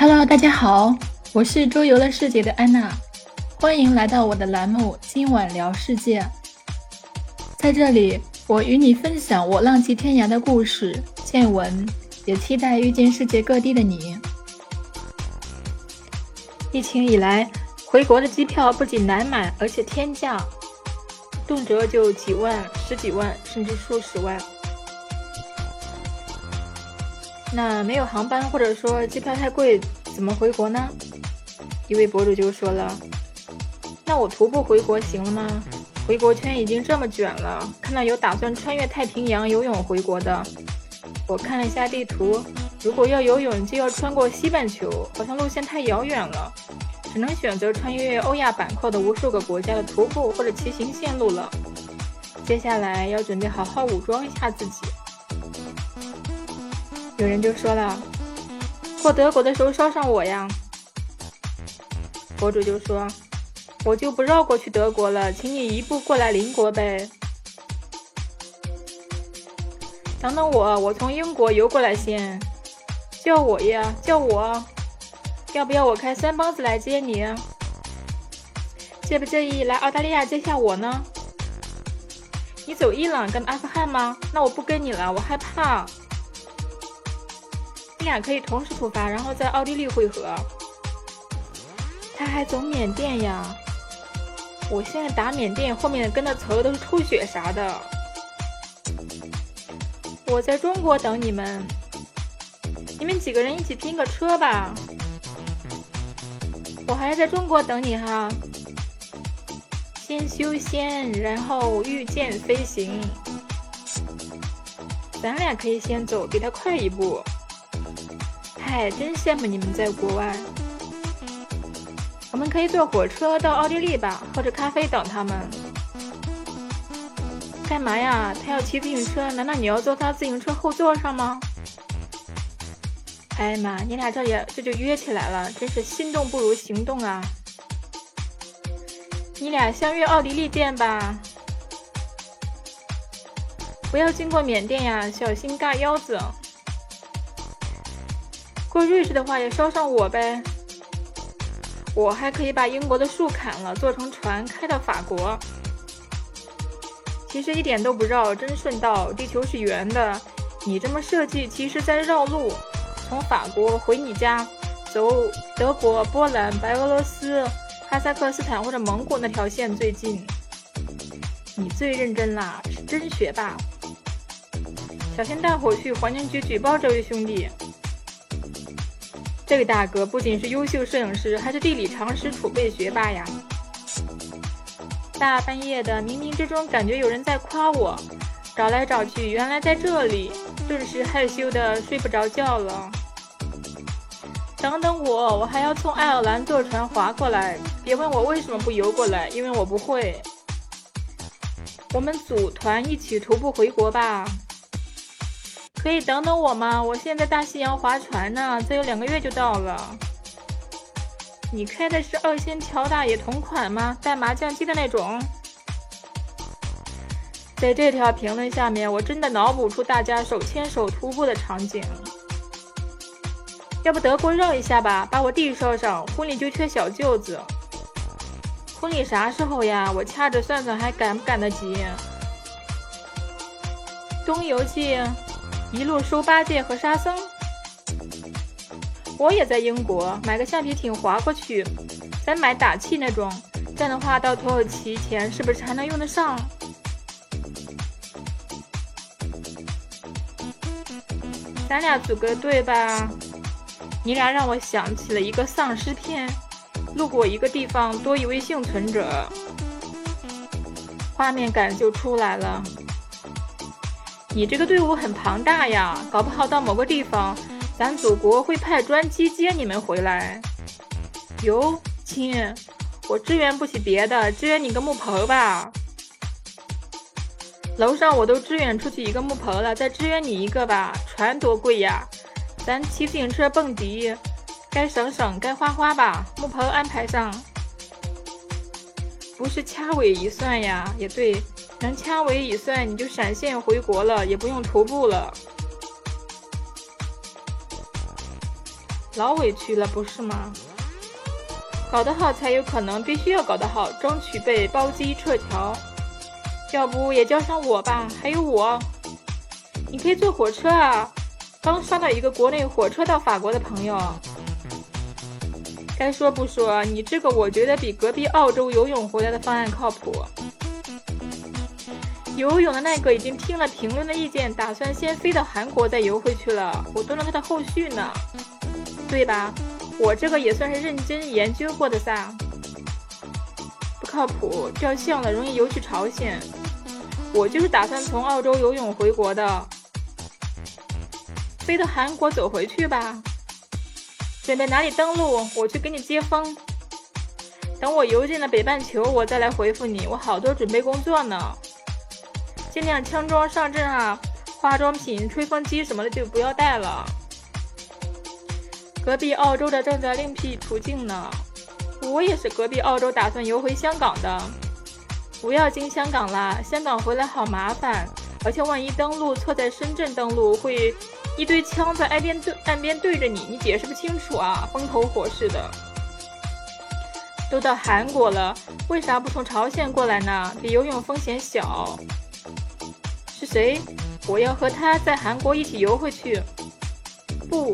Hello，大家好，我是周游了世界的安娜，欢迎来到我的栏目《今晚聊世界》。在这里，我与你分享我浪迹天涯的故事、见闻，也期待遇见世界各地的你。疫情以来，回国的机票不仅难买，而且天价，动辄就几万、十几万，甚至数十万。那没有航班，或者说机票太贵，怎么回国呢？一位博主就说了：“那我徒步回国行了吗？回国圈已经这么卷了，看到有打算穿越太平洋游泳回国的。我看了一下地图，如果要游泳，就要穿过西半球，好像路线太遥远了，只能选择穿越欧亚板块的无数个国家的徒步或者骑行线路了。接下来要准备好好武装一下自己。”有人就说了，过德国的时候捎上我呀。博主就说，我就不绕过去德国了，请你一步过来邻国呗。等等我，我从英国游过来先。叫我呀，叫我。要不要我开三帮子来接你？介不介意来澳大利亚接下我呢？你走伊朗跟阿富汗吗？那我不跟你了，我害怕。俩可以同时出发，然后在奥地利汇合。他还走缅甸呀？我现在打缅甸，后面跟的词都是吐血啥的。我在中国等你们，你们几个人一起拼个车吧。我还是在中国等你哈。先修仙，然后御剑飞行。咱俩可以先走，比他快一步。嗨，真羡慕你们在国外。我们可以坐火车到奥地利吧，喝着咖啡等他们。干嘛呀？他要骑自行车，难道你要坐他自行车后座上吗？哎呀妈，你俩这也这就约起来了，真是心动不如行动啊！你俩相约奥地利见吧。不要经过缅甸呀，小心嘎腰子。过瑞士的话也捎上我呗，我还可以把英国的树砍了，做成船开到法国。其实一点都不绕，真顺道。地球是圆的，你这么设计，其实在绕路。从法国回你家，走德国、波兰、白俄罗斯、哈萨克斯坦或者蒙古那条线最近。你最认真啦，是真学霸。小心大伙去环境局举报这位兄弟。这位大哥不仅是优秀摄影师，还是地理常识储备学霸呀！大半夜的，冥冥之中感觉有人在夸我，找来找去，原来在这里，顿时害羞的睡不着觉了。等等我，我还要从爱尔兰坐船划过来，别问我为什么不游过来，因为我不会。我们组团一起徒步回国吧。可以等等我吗？我现在大西洋划船呢，再有两个月就到了。你开的是二仙桥大爷同款吗？带麻将机的那种？在这条评论下面，我真的脑补出大家手牵手徒步的场景。要不德国绕一下吧，把我弟捎上，婚礼就缺小舅子。婚礼啥时候呀？我掐指算算，还赶不赶得及？东游记。一路收八戒和沙僧，我也在英国买个橡皮艇划过去，咱买打气那种，这样的话到土耳其前是不是还能用得上？咱俩组个队吧，你俩让我想起了一个丧尸片，路过一个地方多一位幸存者，画面感就出来了。你这个队伍很庞大呀，搞不好到某个地方，咱祖国会派专机接你们回来。哟，亲，我支援不起别的，支援你个木棚吧。楼上我都支援出去一个木棚了，再支援你一个吧。船多贵呀，咱骑自行车蹦迪，该省省，该花花吧。木棚安排上，不是掐尾一算呀，也对。能掐尾一算，你就闪现回国了，也不用徒步了。老委屈了，不是吗？搞得好才有可能，必须要搞得好，争取被包机撤侨。要不也叫上我吧？还有我，你可以坐火车啊。刚刷到一个国内火车到法国的朋友。该说不说，你这个我觉得比隔壁澳洲游泳回来的方案靠谱。游泳的那个已经听了评论的意见，打算先飞到韩国再游回去了。我蹲了他的后续呢，对吧？我这个也算是认真研究过的噻。不靠谱，照相了容易游去朝鲜。我就是打算从澳洲游泳回国的，飞到韩国走回去吧。准备哪里登陆？我去给你接风。等我游进了北半球，我再来回复你。我好多准备工作呢。尽量枪装上阵啊，化妆品、吹风机什么的就不要带了。隔壁澳洲的正在另辟途径呢，我也是隔壁澳洲打算游回香港的。不要进香港啦，香港回来好麻烦，而且万一登陆错在深圳登陆，会一堆枪在岸边对岸边对着你，你解释不清楚啊，风头火势的。都到韩国了，为啥不从朝鲜过来呢？比游泳风险小。是谁？我要和他在韩国一起游回去。不，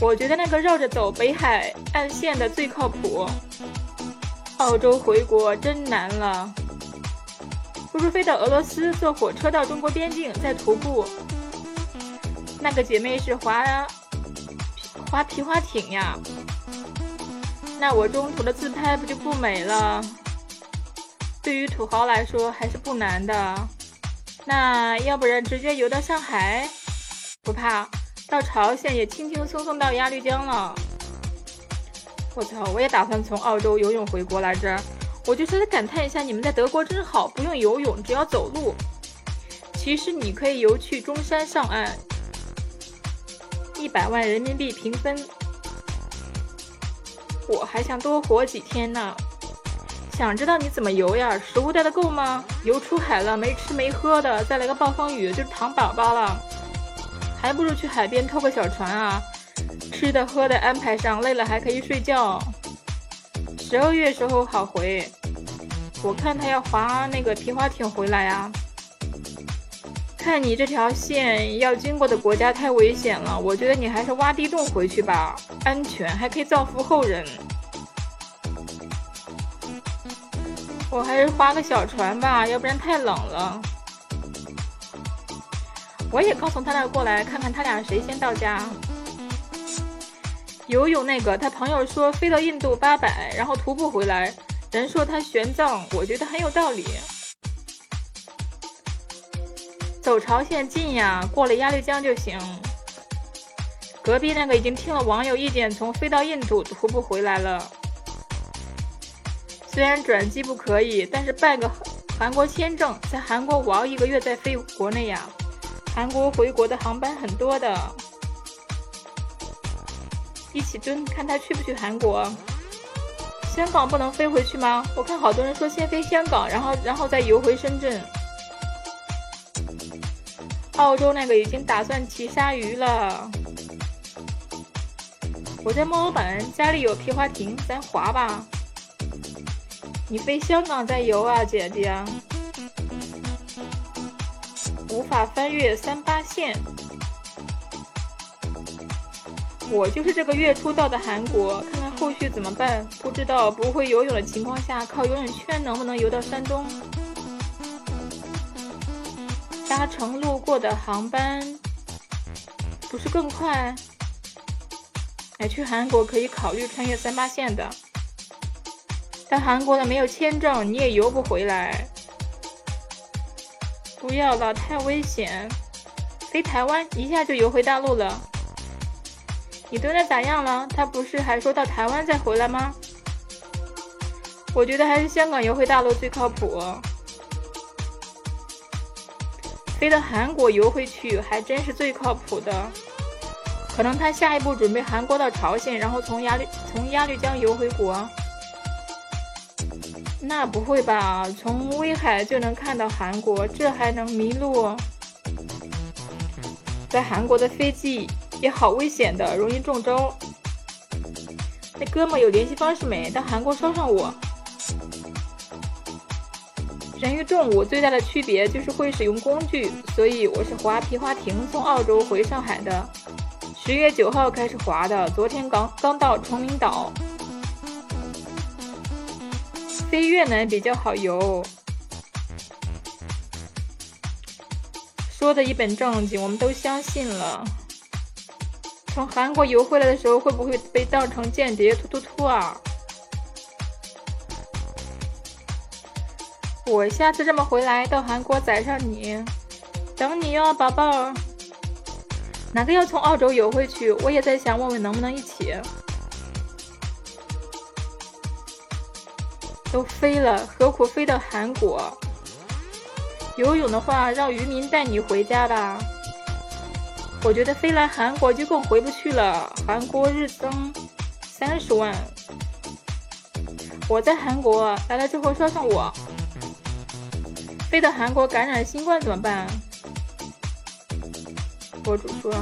我觉得那个绕着走北海岸线的最靠谱。澳洲回国真难了，不如飞到俄罗斯，坐火车到中国边境，再徒步。那个姐妹是划划皮划艇呀，那我中途的自拍不就不美了？对于土豪来说还是不难的。那要不然直接游到上海，不怕，到朝鲜也轻轻松松到鸭绿江了。我操，我也打算从澳洲游泳回国来着。我就是来感叹一下，你们在德国真好，不用游泳，只要走路。其实你可以游去中山上岸，一百万人民币平分。我还想多活几天呢。想知道你怎么游呀？食物带的够吗？游出海了没吃没喝的，再来个暴风雨就是糖宝宝了。还不如去海边偷个小船啊！吃的喝的安排上，累了还可以睡觉。十二月时候好回，我看他要划那个皮划艇回来啊。看你这条线要经过的国家太危险了，我觉得你还是挖地洞回去吧，安全还可以造福后人。我还是划个小船吧，要不然太冷了。我也刚从他那过来，看看他俩谁先到家。游泳那个，他朋友说飞到印度八百，然后徒步回来。人说他玄奘，我觉得很有道理。走朝鲜近呀，过了鸭绿江就行。隔壁那个已经听了网友意见，从飞到印度徒步回来了。虽然转机不可以，但是办个韩国签证，在韩国玩一个月再飞国内呀。韩国回国的航班很多的，一起蹲，看他去不去韩国。香港不能飞回去吗？我看好多人说先飞香港，然后然后再游回深圳。澳洲那个已经打算骑鲨鱼了。我在墨尔本，家里有皮划艇，咱划吧。你飞香港再游啊，姐姐！无法翻越三八线。我就是这个月初到的韩国，看看后续怎么办。不知道不会游泳的情况下，靠游泳圈能不能游到山东？搭乘路过的航班，不是更快？哎，去韩国可以考虑穿越三八线的。在韩国的没有签证，你也游不回来。不要了，太危险。飞台湾一下就游回大陆了。你蹲的咋样了？他不是还说到台湾再回来吗？我觉得还是香港游回大陆最靠谱。飞到韩国游回去还真是最靠谱的。可能他下一步准备韩国到朝鲜，然后从鸭绿从鸭绿江游回国。那不会吧？从威海就能看到韩国，这还能迷路？在韩国的飞机也好危险的，容易中招。那哥们有联系方式没？到韩国捎上我。人与动物最大的区别就是会使用工具，所以我是划皮划艇从澳洲回上海的。十月九号开始划的，昨天刚刚到崇明岛。飞越南比较好游。说的一本正经，我们都相信了。从韩国游回来的时候，会不会被当成间谍？突突突啊！我下次这么回来，到韩国宰上你，等你哟，宝宝。哪个要从澳洲游回去？我也在想，问问能不能一起。都飞了，何苦飞到韩国？游泳的话，让渔民带你回家吧。我觉得飞来韩国就更回不去了。韩国日增三十万。我在韩国来了之后捎上我。飞到韩国感染新冠怎么办？博主说，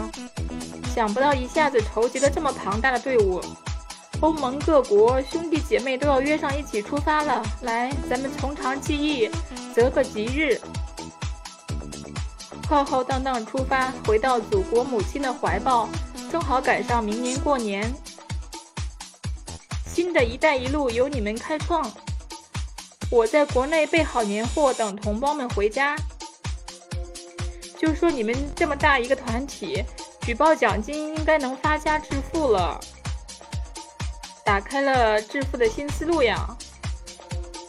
想不到一下子筹集了这么庞大的队伍。欧盟各国兄弟姐妹都要约上一起出发了。来，咱们从长计议，择个吉日。浩浩荡荡出发，回到祖国母亲的怀抱，正好赶上明年过年。新的一带一路由你们开创，我在国内备好年货，等同胞们回家。就说你们这么大一个团体，举报奖金应该能发家致富了，打开了致富的新思路呀！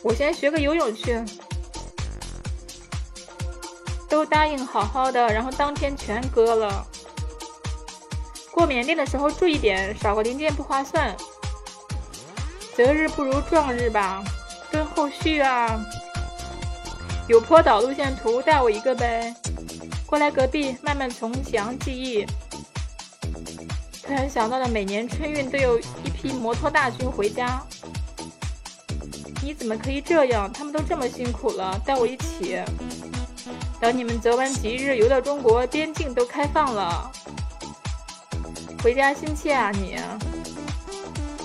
我先学个游泳去。都答应好好的，然后当天全割了。过缅甸的时候注意点，少个零件不划算。择日不如撞日吧，跟后续啊。有坡岛路线图，带我一个呗。过来隔壁，慢慢从详记忆。突然想到了，每年春运都有一批摩托大军回家。你怎么可以这样？他们都这么辛苦了，带我一起。等你们择完吉日游到中国，边境都开放了，回家心切啊你！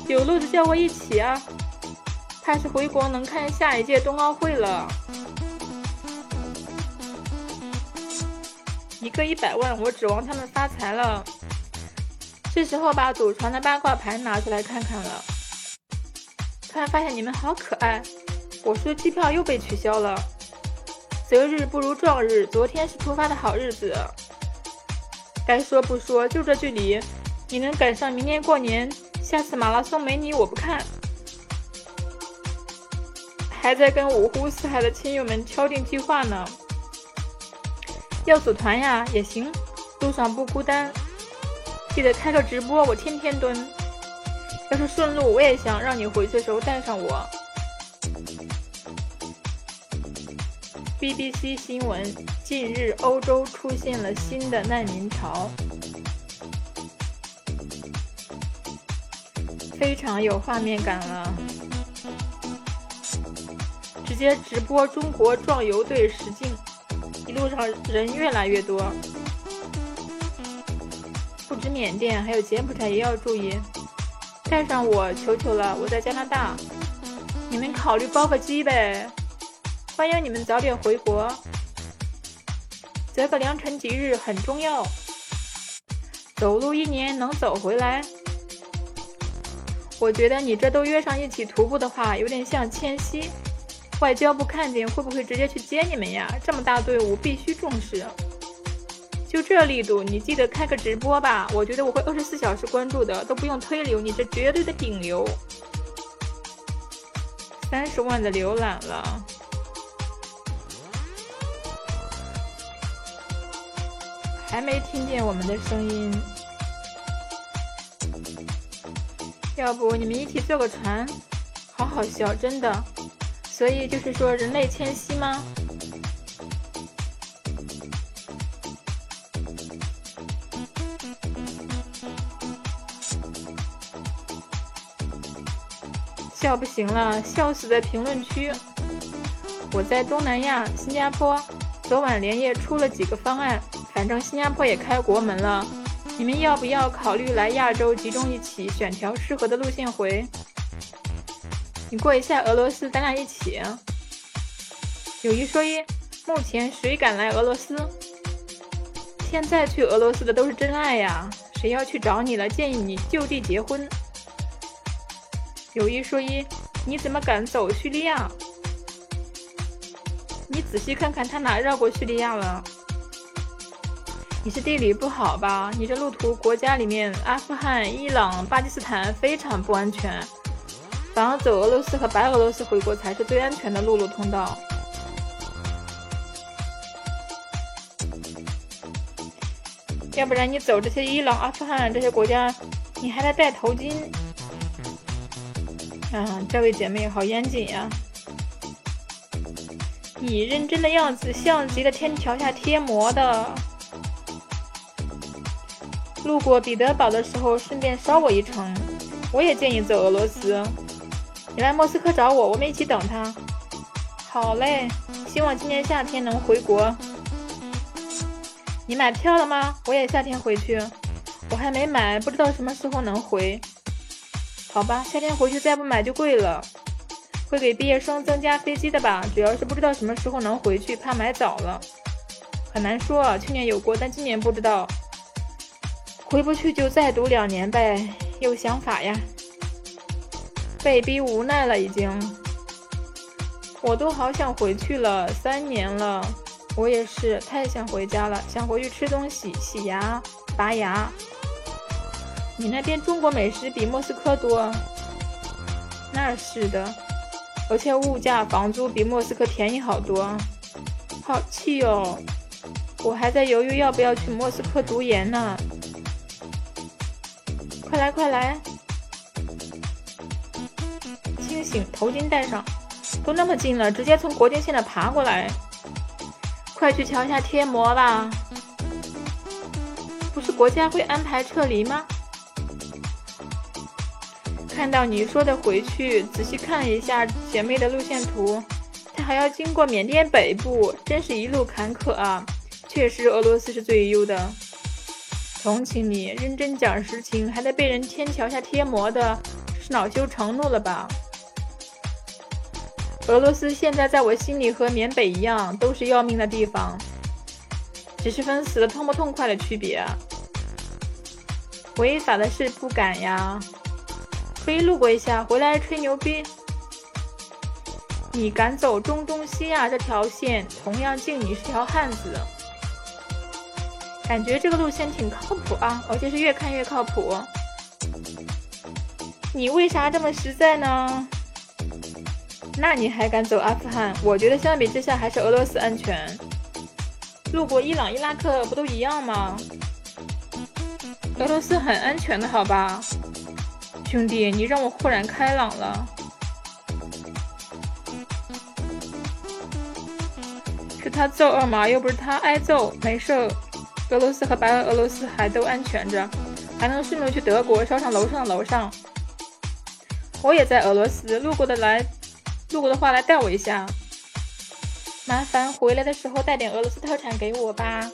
有路子叫我一起啊！怕是回国能看下一届冬奥会了。一个一百万，我指望他们发财了。是时候把祖传的八卦盘拿出来看看了。突然发现你们好可爱，我说机票又被取消了。择日不如撞日，昨天是出发的好日子。该说不说，就这距离，你能赶上明年过年？下次马拉松没你我不看。还在跟五湖四海的亲友们敲定计划呢。要组团呀，也行，路上不孤单。记得开个直播，我天天蹲。要是顺路，我也想让你回去的时候带上我。BBC 新闻：近日，欧洲出现了新的难民潮，非常有画面感了。直接直播中国壮游队实境，一路上人越来越多。不止缅甸，还有柬埔寨也要注意。带上我，求求了，我在加拿大，你们考虑包个机呗。欢迎你们早点回国，择个良辰吉日很重要。走路一年能走回来，我觉得你这都约上一起徒步的话，有点像迁徙。外交部看见会不会直接去接你们呀？这么大队伍，必须重视。就这力度，你记得开个直播吧，我觉得我会二十四小时关注的，都不用推流，你这绝对的顶流。三十万的浏览了。还没听见我们的声音，要不你们一起坐个船？好好笑，真的。所以就是说人类迁徙吗？笑不行了，笑死在评论区。我在东南亚，新加坡，昨晚连夜出了几个方案。反正新加坡也开国门了，你们要不要考虑来亚洲集中一起，选条适合的路线回？你过一下俄罗斯，咱俩一起。有一说一，目前谁敢来俄罗斯？现在去俄罗斯的都是真爱呀，谁要去找你了？建议你就地结婚。有一说一，你怎么敢走叙利亚？你仔细看看，他哪绕过叙利亚了？你是地理不好吧？你这路途国家里面，阿富汗、伊朗、巴基斯坦非常不安全，反而走俄罗斯和白俄罗斯回国才是最安全的陆路通道。要不然你走这些伊朗、阿富汗这些国家，你还得戴头巾。啊，这位姐妹好严谨呀！你认真的样子像极了天桥下贴膜的。路过彼得堡的时候，顺便捎我一程。我也建议走俄罗斯。你来莫斯科找我，我们一起等他。好嘞，希望今年夏天能回国。你买票了吗？我也夏天回去，我还没买，不知道什么时候能回。好吧，夏天回去再不买就贵了。会给毕业生增加飞机的吧？主要是不知道什么时候能回去，怕买早了。很难说，去年有过，但今年不知道。回不去就再读两年呗，有想法呀。被逼无奈了，已经。我都好想回去了，三年了。我也是太想回家了，想回去吃东西、洗牙、拔牙。你那边中国美食比莫斯科多？那是的，而且物价、房租比莫斯科便宜好多。好气哦！我还在犹豫要不要去莫斯科读研呢。快来快来！清醒，头巾戴上，都那么近了，直接从国境线的爬过来。快去桥下贴膜吧！不是国家会安排撤离吗？看到你说的回去，仔细看一下姐妹的路线图，她还要经过缅甸北部，真是一路坎坷啊！确实，俄罗斯是最优的。同情你，认真讲实情，还得被人天桥下贴膜的，是恼羞成怒了吧？俄罗斯现在在我心里和缅北一样，都是要命的地方，只是分死的痛不痛快的区别。违法的事不敢呀，可以路过一下，回来吹牛逼。你敢走中东西亚这条线，同样敬你是条汉子。感觉这个路线挺靠谱啊，而且是越看越靠谱。你为啥这么实在呢？那你还敢走阿富汗？我觉得相比之下还是俄罗斯安全。路过伊朗、伊拉克不都一样吗？俄罗斯很安全的，好吧，兄弟，你让我豁然开朗了。是他揍二毛，又不是他挨揍，没事。俄罗斯和白俄罗斯还都安全着，还能顺路去德国烧上楼上楼上。我也在俄罗斯，路过的来。路过的话来带我一下，麻烦回来的时候带点俄罗斯特产给我吧。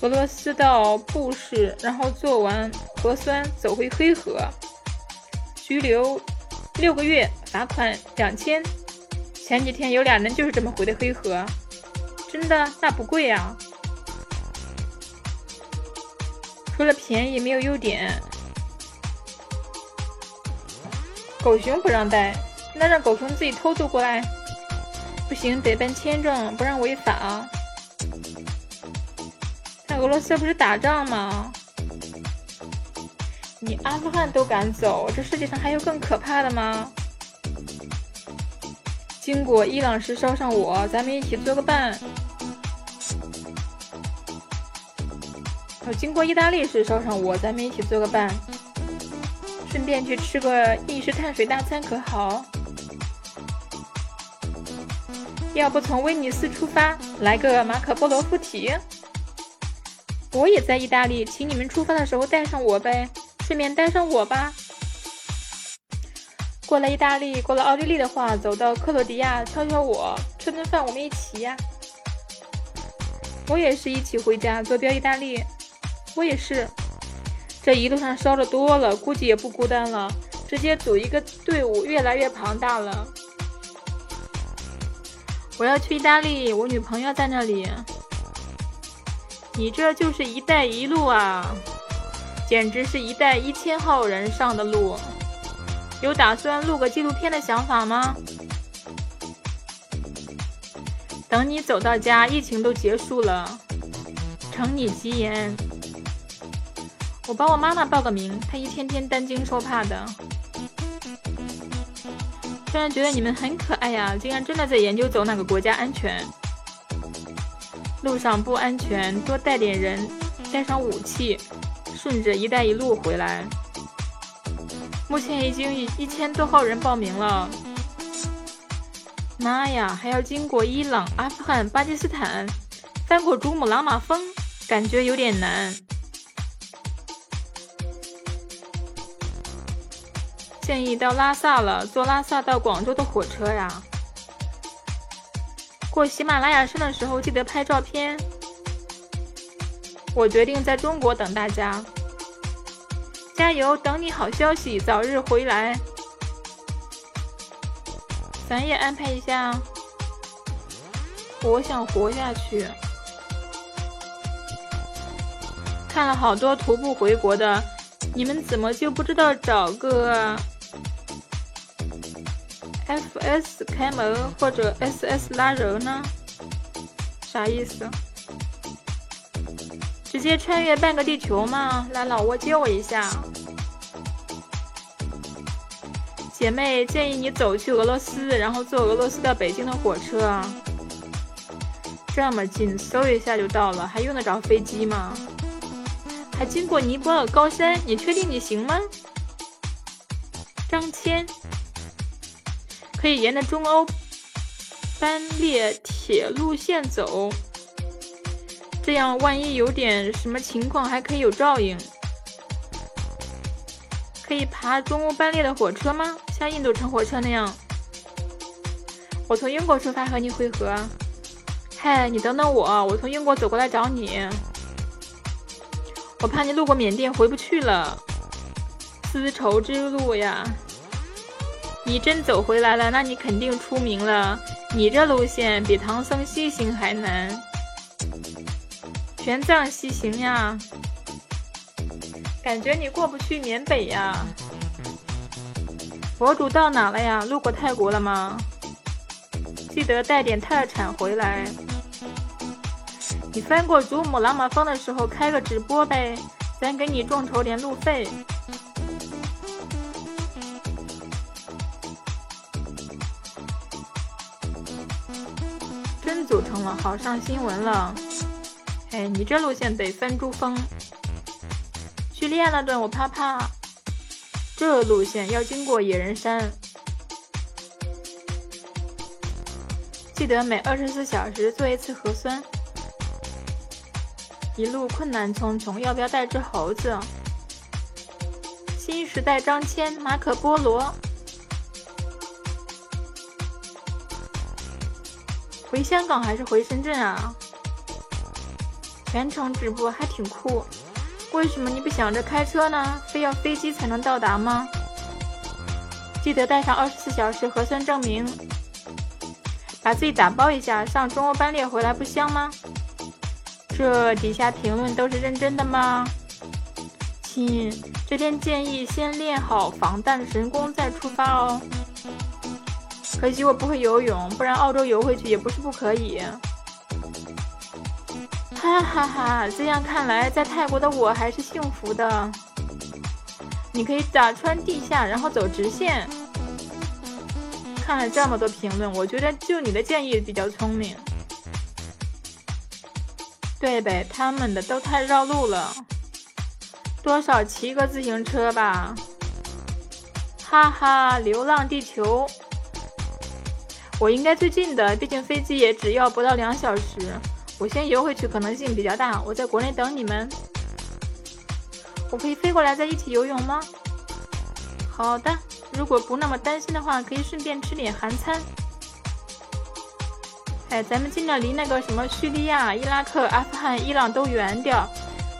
俄罗斯到布什，然后做完核酸走回黑河，拘留六个月，罚款两千。前几天有俩人就是这么回的黑河，真的那不贵啊，除了便宜没有优点。狗熊不让带。那让狗熊自己偷渡过来，不行，得办签证，不然违法。那俄罗斯不是打仗吗？你阿富汗都敢走，这世界上还有更可怕的吗？经过伊朗时捎上我，咱们一起做个伴。经过意大利时捎上我，咱们一起做个伴，顺便去吃个意式碳水大餐，可好？要不从威尼斯出发，来个马可波罗附体。我也在意大利，请你们出发的时候带上我呗，顺便带上我吧。过了意大利，过了奥地利的话，走到克罗地亚敲敲我，吃顿饭，我们一起呀。我也是一起回家，坐标意大利。我也是。这一路上烧的多了，估计也不孤单了，直接组一个队伍，越来越庞大了。我要去意大利，我女朋友在那里。你这就是“一带一路”啊，简直是一带一千号人上的路。有打算录个纪录片的想法吗？等你走到家，疫情都结束了，承你吉言。我帮我妈妈报个名，她一天天担惊受怕的。突然觉得你们很可爱呀，竟然真的在研究走哪个国家安全。路上不安全，多带点人，带上武器，顺着“一带一路”回来。目前已经一一千多号人报名了。妈呀，还要经过伊朗、阿富汗、巴基斯坦，翻过珠穆朗玛峰，感觉有点难。建议到拉萨了，坐拉萨到广州的火车呀。过喜马拉雅山的时候记得拍照片。我决定在中国等大家，加油！等你好消息，早日回来。咱也安排一下。我想活下去。看了好多徒步回国的，你们怎么就不知道找个？F.S. 开门或者 S.S. 拉人呢？啥意思？直接穿越半个地球吗？来老挝接我一下。姐妹建议你走去俄罗斯，然后坐俄罗斯到北京的火车。这么近，搜一下就到了，还用得着飞机吗？还经过尼泊尔高山，你确定你行吗？张骞。可以沿着中欧班列铁路线走，这样万一有点什么情况，还可以有照应。可以爬中欧班列的火车吗？像印度乘火车那样？我从英国出发和你会合。嗨，你等等我，我从英国走过来找你。我怕你路过缅甸回不去了，丝绸之路呀。你真走回来了，那你肯定出名了。你这路线比唐僧西行还难，玄奘西行呀，感觉你过不去缅北呀。佛祖到哪了呀？路过泰国了吗？记得带点特产回来。你翻过珠穆朗玛峰的时候开个直播呗，咱给你众筹点路费。真组成了，好上新闻了。哎，你这路线得翻珠峰，叙利亚那段我怕怕。这路线要经过野人山，记得每二十四小时做一次核酸。一路困难重重，要不要带只猴子？新时代张骞，马可波罗。回香港还是回深圳啊？全程直播还挺酷。为什么你不想着开车呢？非要飞机才能到达吗？记得带上二十四小时核酸证明，把自己打包一下，上中欧班列回来不香吗？这底下评论都是认真的吗？亲，这边建议先练好防弹神功再出发哦。可惜我不会游泳，不然澳洲游回去也不是不可以。哈哈哈，这样看来，在泰国的我还是幸福的。你可以打穿地下，然后走直线。看了这么多评论，我觉得就你的建议比较聪明。对呗，他们的都太绕路了，多少骑个自行车吧。哈哈，流浪地球。我应该最近的，毕竟飞机也只要不到两小时。我先游回去可能性比较大，我在国内等你们。我可以飞过来再一起游泳吗？好的，如果不那么担心的话，可以顺便吃点韩餐。哎，咱们尽量离那个什么叙利亚、伊拉克、阿富汗、伊朗都远点，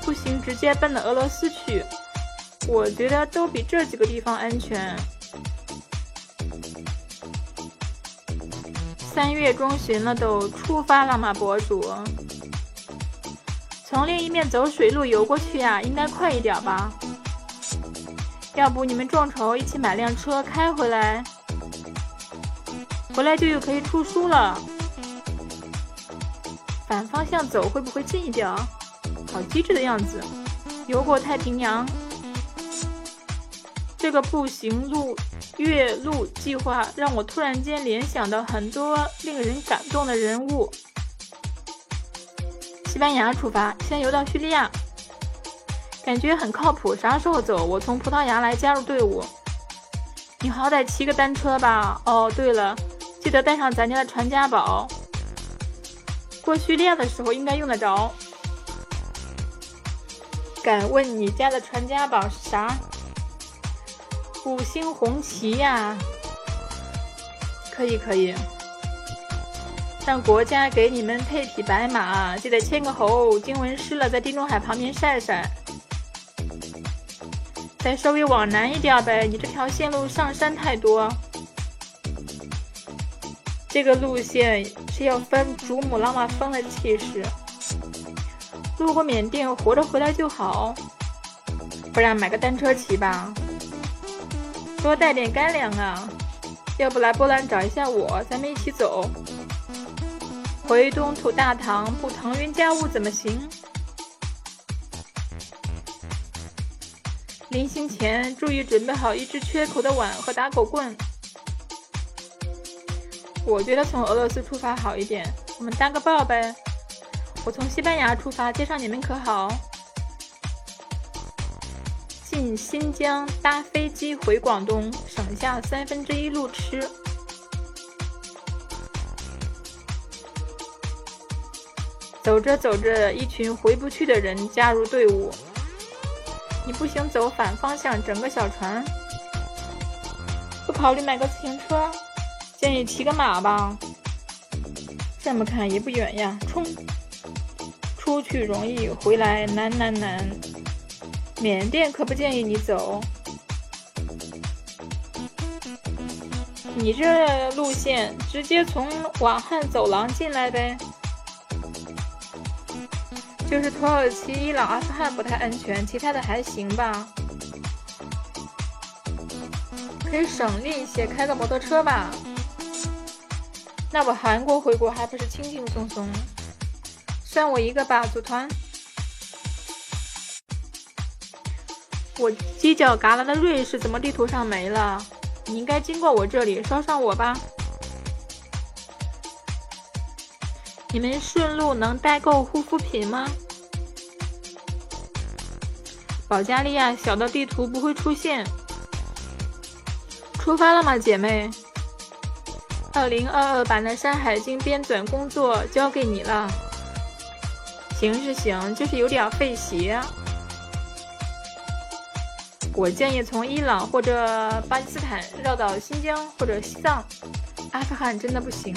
不行，直接奔到俄罗斯去。我觉得都比这几个地方安全。三月中旬了，都出发了吗，博主？从另一面走水路游过去呀，应该快一点吧？要不你们众筹一起买辆车开回来，回来就又可以出书了。反方向走会不会近一点？好机智的样子，游过太平洋。这个步行路越路计划让我突然间联想到很多令人感动的人物。西班牙出发，先游到叙利亚，感觉很靠谱。啥时候走？我从葡萄牙来加入队伍。你好歹骑个单车吧。哦，对了，记得带上咱家的传家宝。过叙利亚的时候应该用得着。敢问你家的传家宝是啥？五星红旗呀！可以可以。让国家给你们配匹白马，记得牵个猴，经文湿了在地中海旁边晒晒。再稍微往南一点呗，你这条线路上山太多。这个路线是要分珠穆朗玛峰的气势。路过缅甸，活着回来就好。不然买个单车骑吧。多带点干粮啊！要不来波兰找一下我，咱们一起走。回东土大唐不腾云驾雾怎么行？临行前注意准备好一只缺口的碗和打狗棍。我觉得从俄罗斯出发好一点，我们搭个伴呗。我从西班牙出发，接上你们可好？进新疆搭飞机回广东，省下三分之一路吃。走着走着，一群回不去的人加入队伍。你不行，走反方向，整个小船。不考虑买个自行车，建议骑个马吧。这么看也不远呀，冲！出去容易，回来难难难。缅甸可不建议你走。你这路线直接从瓦汉走廊进来呗。就是土耳其、伊朗、阿富汗不太安全，其他的还行吧。可以省力一些，开个摩托车吧。那我韩国回国还不是轻轻松松？算我一个吧，组团。我犄角旮旯的瑞士怎么地图上没了？你应该经过我这里，捎上我吧。你们顺路能代购护肤品吗？保加利亚小的地图不会出现。出发了吗，姐妹？二零二二版的《山海经》编纂工作交给你了。行是行，就是有点费鞋。我建议从伊朗或者巴基斯坦绕到新疆或者西藏，阿富汗真的不行。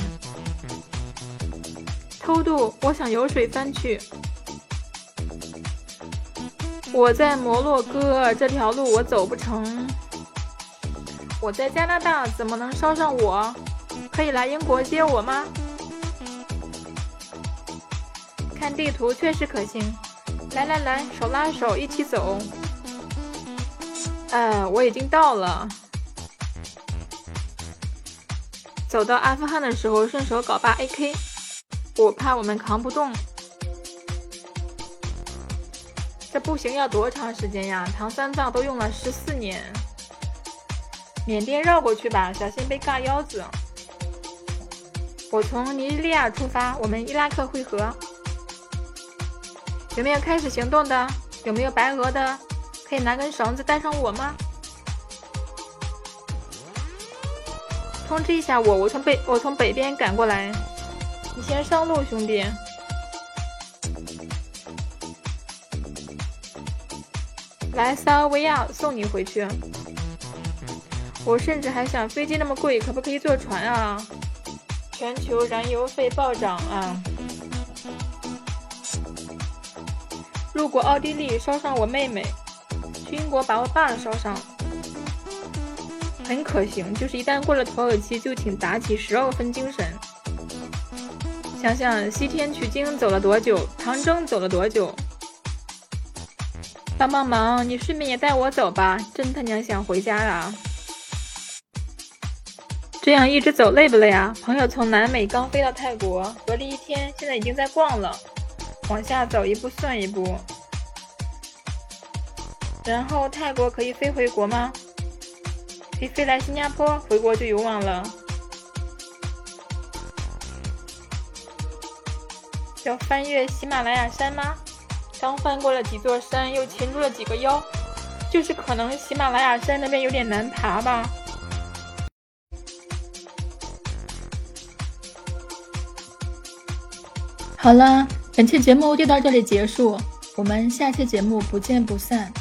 偷渡，我想游水翻去。我在摩洛哥这条路我走不成。我在加拿大怎么能捎上我？可以来英国接我吗？看地图确实可行。来来来，手拉手一起走。哎，我已经到了。走到阿富汗的时候，顺手搞把 AK。我怕我们扛不动，这步行要多长时间呀？唐三藏都用了十四年。缅甸绕过去吧，小心被嘎腰子。我从尼日利亚出发，我们伊拉克汇合。有没有开始行动的？有没有白俄的？可以拿根绳子带上我吗？通知一下我，我从北我从北边赶过来。你先上路，兄弟。来塞尔维亚送你回去。我甚至还想，飞机那么贵，可不可以坐船啊？全球燃油费暴涨啊！路过奥地利捎上我妹妹，去英国把我爸烧伤，很可行。就是一旦过了土耳其，就请打起十二分精神。想想西天取经走了多久，长征走了多久，帮帮忙，你顺便也带我走吧，真他娘想回家啊！这样一直走累不累啊？朋友从南美刚飞到泰国，隔离一天，现在已经在逛了。往下走一步算一步。然后泰国可以飞回国吗？可以飞来新加坡，回国就有网了。要翻越喜马拉雅山吗？刚翻过了几座山，又擒住了几个妖，就是可能喜马拉雅山那边有点难爬吧。好了，本期节目就到这里结束，我们下期节目不见不散。